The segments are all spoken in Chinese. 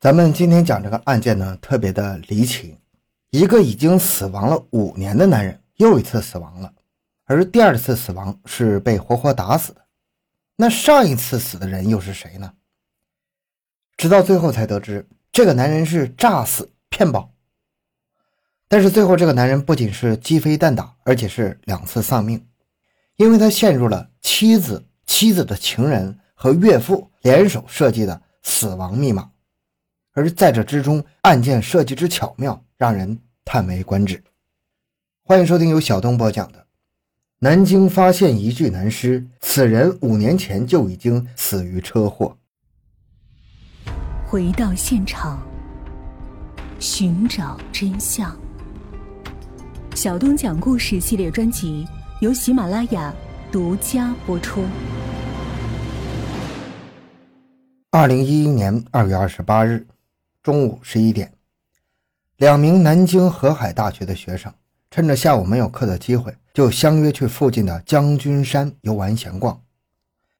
咱们今天讲这个案件呢，特别的离奇。一个已经死亡了五年的男人又一次死亡了，而第二次死亡是被活活打死的。那上一次死的人又是谁呢？直到最后才得知，这个男人是诈死骗保。但是最后这个男人不仅是鸡飞蛋打，而且是两次丧命，因为他陷入了妻子、妻子的情人和岳父联手设计的死亡密码。而在这之中，案件设计之巧妙，让人叹为观止。欢迎收听由小东播讲的《南京发现一具男尸，此人五年前就已经死于车祸》。回到现场，寻找真相。小东讲故事系列专辑由喜马拉雅独家播出。二零一一年二月二十八日。中午十一点，两名南京河海大学的学生趁着下午没有课的机会，就相约去附近的将军山游玩闲逛。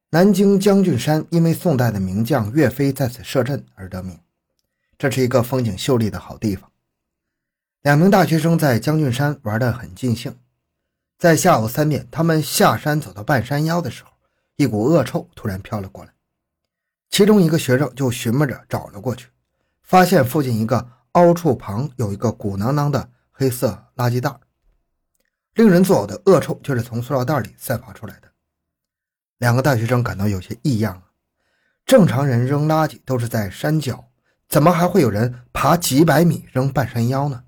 南京将军山因为宋代的名将岳飞在此设阵而得名，这是一个风景秀丽的好地方。两名大学生在将军山玩得很尽兴，在下午三点，他们下山走到半山腰的时候，一股恶臭突然飘了过来，其中一个学生就寻摸着找了过去。发现附近一个凹处旁有一个鼓囊囊的黑色垃圾袋，令人作呕的恶臭就是从塑料袋里散发出来的。两个大学生感到有些异样啊，正常人扔垃圾都是在山脚，怎么还会有人爬几百米扔半山腰呢？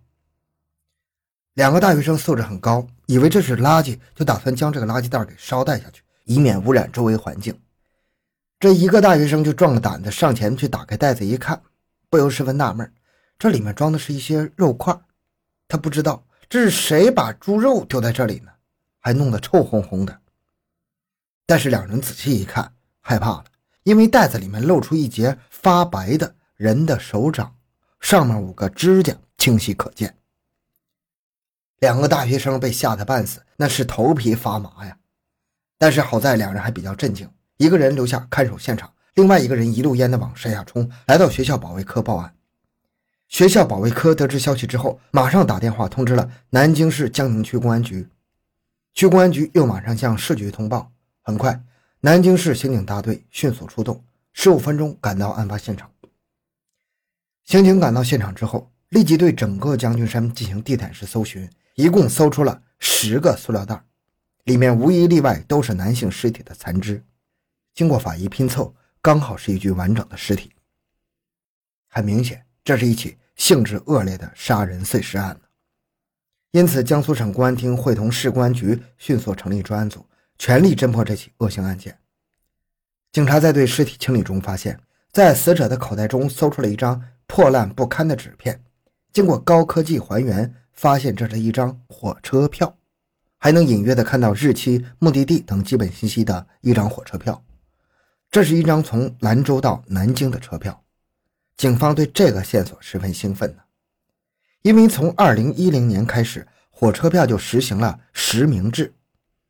两个大学生素质很高，以为这是垃圾，就打算将这个垃圾袋给捎带下去，以免污染周围环境。这一个大学生就壮着胆子上前去打开袋子一看。不由十分纳闷，这里面装的是一些肉块，他不知道这是谁把猪肉丢在这里呢，还弄得臭烘烘的。但是两人仔细一看，害怕了，因为袋子里面露出一截发白的人的手掌，上面五个指甲清晰可见。两个大学生被吓得半死，那是头皮发麻呀。但是好在两人还比较镇静，一个人留下看守现场。另外一个人一路烟的往山下冲，来到学校保卫科报案。学校保卫科得知消息之后，马上打电话通知了南京市江宁区公安局，区公安局又马上向市局通报。很快，南京市刑警大队迅速出动，十五分钟赶到案发现场。刑警赶到现场之后，立即对整个将军山进行地毯式搜寻，一共搜出了十个塑料袋，里面无一例外都是男性尸体的残肢。经过法医拼凑。刚好是一具完整的尸体。很明显，这是一起性质恶劣的杀人碎尸案因此，江苏省公安厅会同市公安局迅速成立专案组，全力侦破这起恶性案件。警察在对尸体清理中发现，在死者的口袋中搜出了一张破烂不堪的纸片。经过高科技还原，发现这是一张火车票，还能隐约的看到日期、目的地等基本信息的一张火车票。这是一张从兰州到南京的车票，警方对这个线索十分兴奋呢，因为从二零一零年开始，火车票就实行了实名制，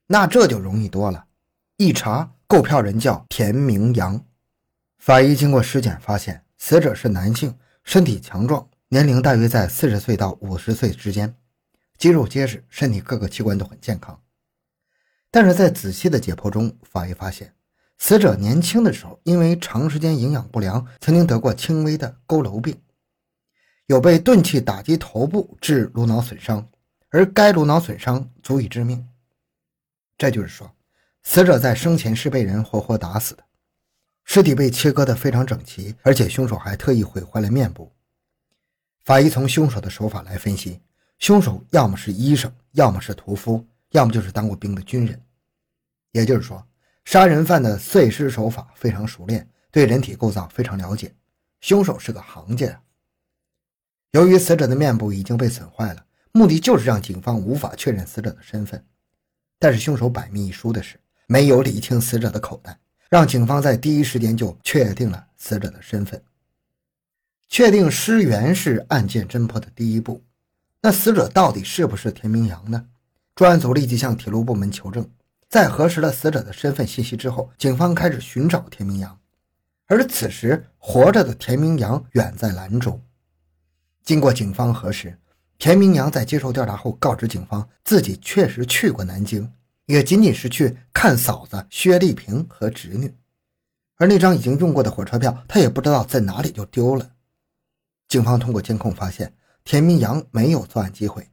那这就容易多了。一查，购票人叫田明阳。法医经过尸检发现，死者是男性，身体强壮，年龄大约在四十岁到五十岁之间，肌肉结实，身体各个器官都很健康。但是在仔细的解剖中，法医发现。死者年轻的时候，因为长时间营养不良，曾经得过轻微的佝偻病，有被钝器打击头部致颅脑损伤，而该颅脑损伤足以致命。这就是说，死者在生前是被人活活打死的，尸体被切割得非常整齐，而且凶手还特意毁坏了面部。法医从凶手的手法来分析，凶手要么是医生，要么是屠夫，要么就是当过兵的军人，也就是说。杀人犯的碎尸手法非常熟练，对人体构造非常了解。凶手是个行家。由于死者的面部已经被损坏了，目的就是让警方无法确认死者的身份。但是凶手百密一疏的是，没有理清死者的口袋，让警方在第一时间就确定了死者的身份。确定尸源是案件侦破的第一步。那死者到底是不是田明阳呢？专案组立即向铁路部门求证。在核实了死者的身份信息之后，警方开始寻找田明阳，而此时活着的田明阳远在兰州。经过警方核实，田明阳在接受调查后告知警方，自己确实去过南京，也仅仅是去看嫂子薛丽萍和侄女。而那张已经用过的火车票，他也不知道在哪里就丢了。警方通过监控发现，田明阳没有作案机会。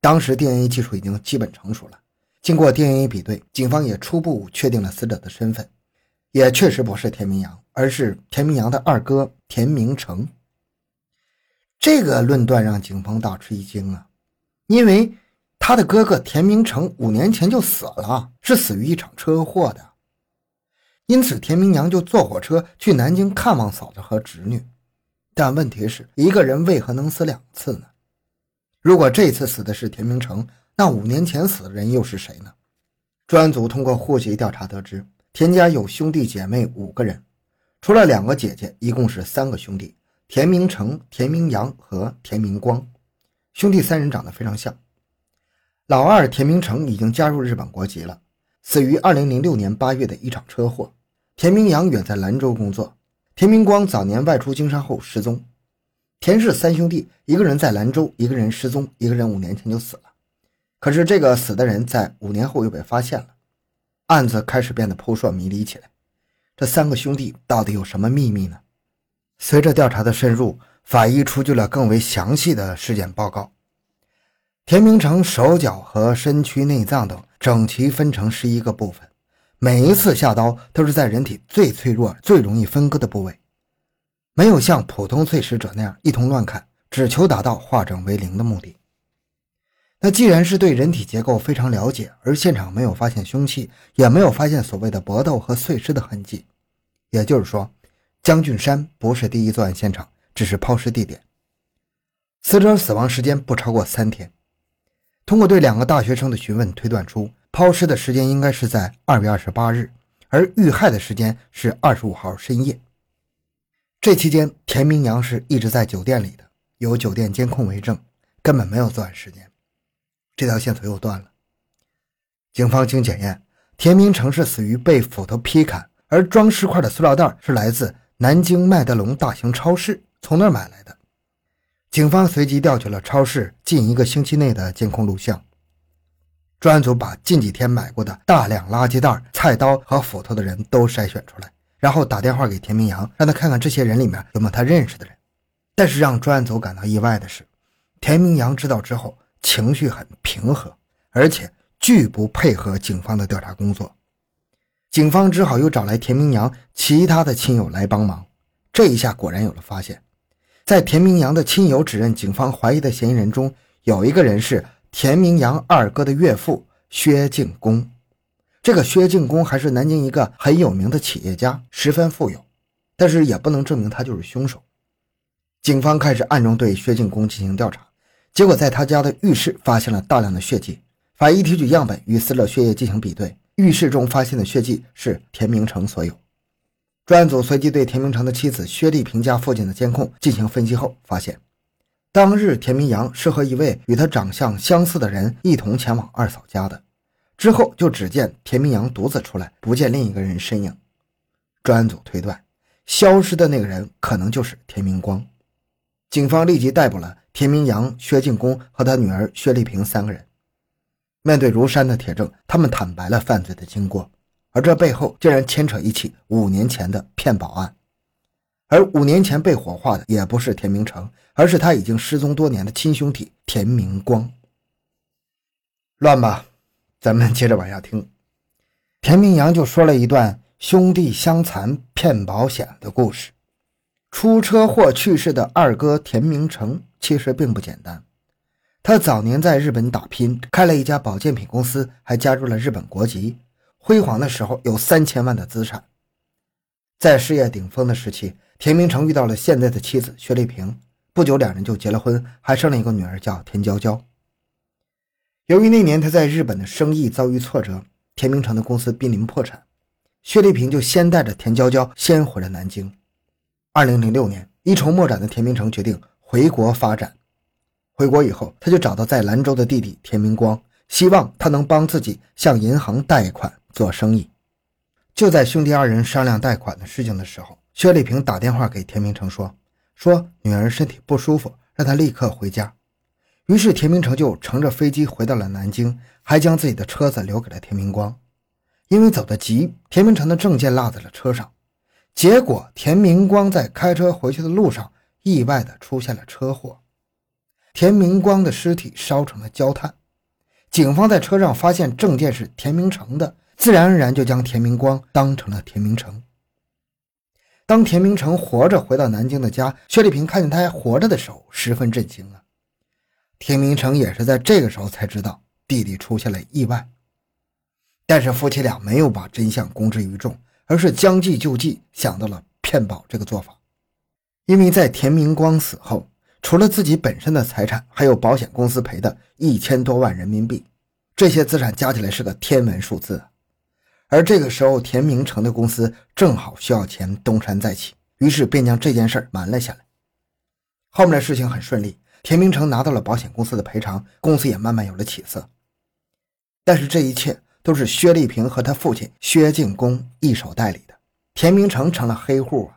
当时 DNA 技术已经基本成熟了，经过 DNA 比对，警方也初步确定了死者的身份，也确实不是田明阳，而是田明阳的二哥田明成。这个论断让警方大吃一惊啊，因为他的哥哥田明成五年前就死了，是死于一场车祸的。因此，田明阳就坐火车去南京看望嫂子和侄女。但问题是，一个人为何能死两次呢？如果这次死的是田明成，那五年前死的人又是谁呢？专案组通过户籍调查得知，田家有兄弟姐妹五个人，除了两个姐姐，一共是三个兄弟：田明成、田明阳和田明光。兄弟三人长得非常像。老二田明成已经加入日本国籍了，死于二零零六年八月的一场车祸。田明阳远在兰州工作，田明光早年外出经商后失踪。田氏三兄弟，一个人在兰州，一个人失踪，一个人五年前就死了。可是这个死的人在五年后又被发现了，案子开始变得扑朔迷离起来。这三个兄弟到底有什么秘密呢？随着调查的深入，法医出具了更为详细的尸检报告。田明成手脚和身躯内脏等整齐分成十一个部分。每一次下刀都是在人体最脆弱、最容易分割的部位，没有像普通碎尸者那样一通乱砍，只求达到化整为零的目的。那既然是对人体结构非常了解，而现场没有发现凶器，也没有发现所谓的搏斗和碎尸的痕迹，也就是说，将军山不是第一作案现场，只是抛尸地点。死者死亡时间不超过三天。通过对两个大学生的询问，推断出。抛尸的时间应该是在二月二十八日，而遇害的时间是二十五号深夜。这期间，田明阳是一直在酒店里的，有酒店监控为证，根本没有作案时间。这条线索又断了。警方经检验，田明成是死于被斧头劈砍，而装尸块的塑料袋是来自南京麦德龙大型超市，从那儿买来的。警方随即调取了超市近一个星期内的监控录像。专案组把近几天买过的大量垃圾袋、菜刀和斧头的人都筛选出来，然后打电话给田明阳，让他看看这些人里面有没有他认识的人。但是让专案组感到意外的是，田明阳知道之后情绪很平和，而且拒不配合警方的调查工作。警方只好又找来田明阳其他的亲友来帮忙。这一下果然有了发现，在田明阳的亲友指认警方怀疑的嫌疑人中，有一个人是。田明阳二哥的岳父薛敬公，这个薛敬公还是南京一个很有名的企业家，十分富有，但是也不能证明他就是凶手。警方开始暗中对薛敬公进行调查，结果在他家的浴室发现了大量的血迹，法医提取样本与死者血液进行比对，浴室中发现的血迹是田明成所有。专案组随即对田明成的妻子薛丽萍家附近的监控进行分析后，发现。当日，田明阳是和一位与他长相相似的人一同前往二嫂家的。之后就只见田明阳独自出来，不见另一个人身影。专案组推断，消失的那个人可能就是田明光。警方立即逮捕了田明阳、薛敬公和他女儿薛丽萍三个人。面对如山的铁证，他们坦白了犯罪的经过，而这背后竟然牵扯一起五年前的骗保案。而五年前被火化的也不是田明成，而是他已经失踪多年的亲兄弟田明光。乱吧，咱们接着往下听。田明阳就说了一段兄弟相残骗保险的故事。出车祸去世的二哥田明成其实并不简单，他早年在日本打拼，开了一家保健品公司，还加入了日本国籍。辉煌的时候有三千万的资产，在事业顶峰的时期。田明成遇到了现在的妻子薛丽萍，不久两人就结了婚，还生了一个女儿，叫田娇娇。由于那年他在日本的生意遭遇挫折，田明成的公司濒临破产，薛丽萍就先带着田娇娇先回了南京。二零零六年，一筹莫展的田明成决定回国发展。回国以后，他就找到在兰州的弟弟田明光，希望他能帮自己向银行贷款做生意。就在兄弟二人商量贷款的事情的时候，薛丽萍打电话给田明成说：“说女儿身体不舒服，让他立刻回家。”于是田明成就乘着飞机回到了南京，还将自己的车子留给了田明光。因为走得急，田明成的证件落在了车上，结果田明光在开车回去的路上意外的出现了车祸，田明光的尸体烧成了焦炭。警方在车上发现证件是田明成的，自然而然就将田明光当成了田明成。当田明成活着回到南京的家，薛丽萍看见他还活着的时候，十分震惊啊。田明成也是在这个时候才知道弟弟出现了意外，但是夫妻俩没有把真相公之于众，而是将计就计，想到了骗保这个做法。因为在田明光死后，除了自己本身的财产，还有保险公司赔的一千多万人民币，这些资产加起来是个天文数字。而这个时候，田明成的公司正好需要钱东山再起，于是便将这件事瞒了下来。后面的事情很顺利，田明成拿到了保险公司的赔偿，公司也慢慢有了起色。但是这一切都是薛丽萍和他父亲薛敬公一手代理的，田明成成了黑户啊，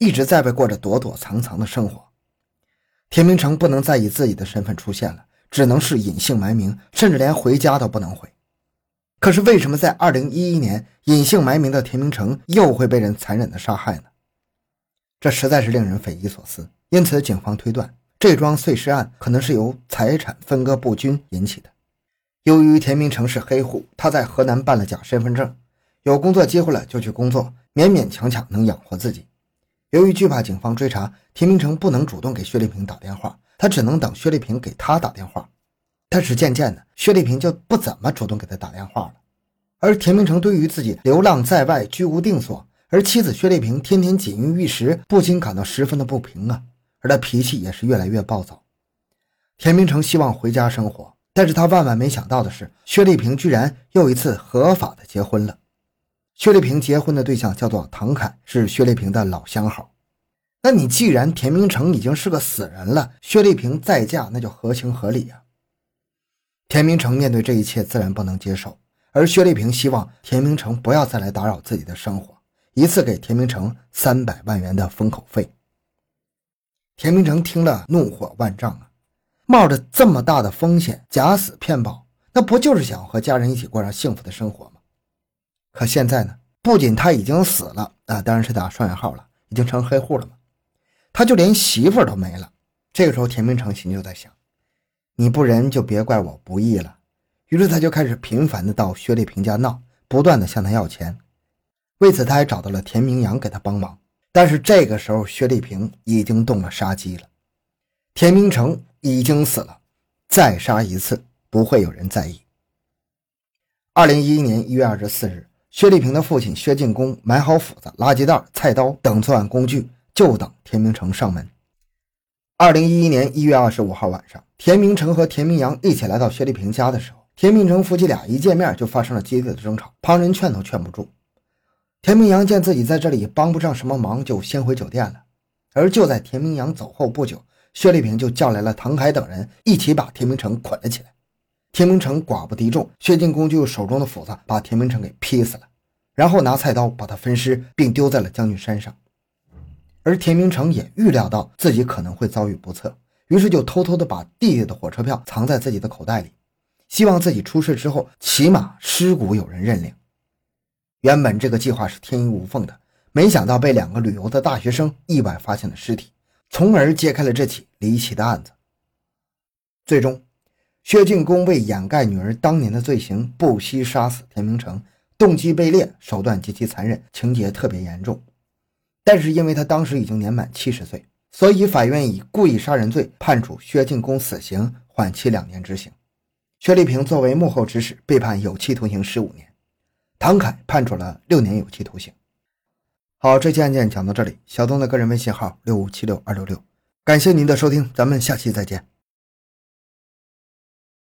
一直在外过着躲躲藏藏的生活。田明成不能再以自己的身份出现了，只能是隐姓埋名，甚至连回家都不能回。可是为什么在二零一一年，隐姓埋名的田明成又会被人残忍的杀害呢？这实在是令人匪夷所思。因此，警方推断这桩碎尸案可能是由财产分割不均引起的。由于田明成是黑户，他在河南办了假身份证，有工作机会了就去工作，勉勉强强能养活自己。由于惧怕警方追查，田明成不能主动给薛丽萍打电话，他只能等薛丽萍给他打电话。但是渐渐的，薛丽萍就不怎么主动给他打电话了。而田明成对于自己流浪在外、居无定所，而妻子薛丽萍天天锦衣玉食，不禁感到十分的不平啊。而他脾气也是越来越暴躁。田明成希望回家生活，但是他万万没想到的是，薛丽萍居然又一次合法的结婚了。薛丽萍结婚的对象叫做唐凯，是薛丽萍的老相好。那你既然田明成已经是个死人了，薛丽萍再嫁那就合情合理呀。田明成面对这一切自然不能接受，而薛丽萍希望田明成不要再来打扰自己的生活，一次给田明成三百万元的封口费。田明成听了怒火万丈啊，冒着这么大的风险假死骗保，那不就是想和家人一起过上幸福的生活？可现在呢，不仅他已经死了啊，当然是打双引号了，已经成黑户了嘛，他就连媳妇都没了。这个时候，田明成心就在想。你不仁，就别怪我不义了。于是他就开始频繁的到薛丽萍家闹，不断的向她要钱。为此，他还找到了田明阳给他帮忙。但是这个时候，薛丽萍已经动了杀机了。田明成已经死了，再杀一次不会有人在意。二零一一年一月二十四日，薛丽萍的父亲薛进功买好斧子、垃圾袋、菜刀等作案工具，就等田明成上门。二零一一年一月二十五号晚上，田明成和田明阳一起来到薛丽萍家的时候，田明成夫妻俩一见面就发生了激烈的争吵，旁人劝都劝不住。田明阳见自己在这里帮不上什么忙，就先回酒店了。而就在田明阳走后不久，薛丽萍就叫来了唐凯等人，一起把田明成捆了起来。田明成寡不敌众，薛进公就用手中的斧子把田明成给劈死了，然后拿菜刀把他分尸，并丢在了将军山上。而田明成也预料到自己可能会遭遇不测，于是就偷偷的把弟弟的火车票藏在自己的口袋里，希望自己出事之后起码尸骨有人认领。原本这个计划是天衣无缝的，没想到被两个旅游的大学生意外发现了尸体，从而揭开了这起离奇的案子。最终，薛进公为掩盖女儿当年的罪行，不惜杀死田明成，动机卑劣，手段极其残忍，情节特别严重。但是因为他当时已经年满七十岁，所以法院以故意杀人罪判处薛进公死刑，缓期两年执行。薛丽萍作为幕后指使，被判有期徒刑十五年。唐凯判处了六年有期徒刑。好，这期案件讲到这里。小东的个人微信号六五七六二六六，感谢您的收听，咱们下期再见。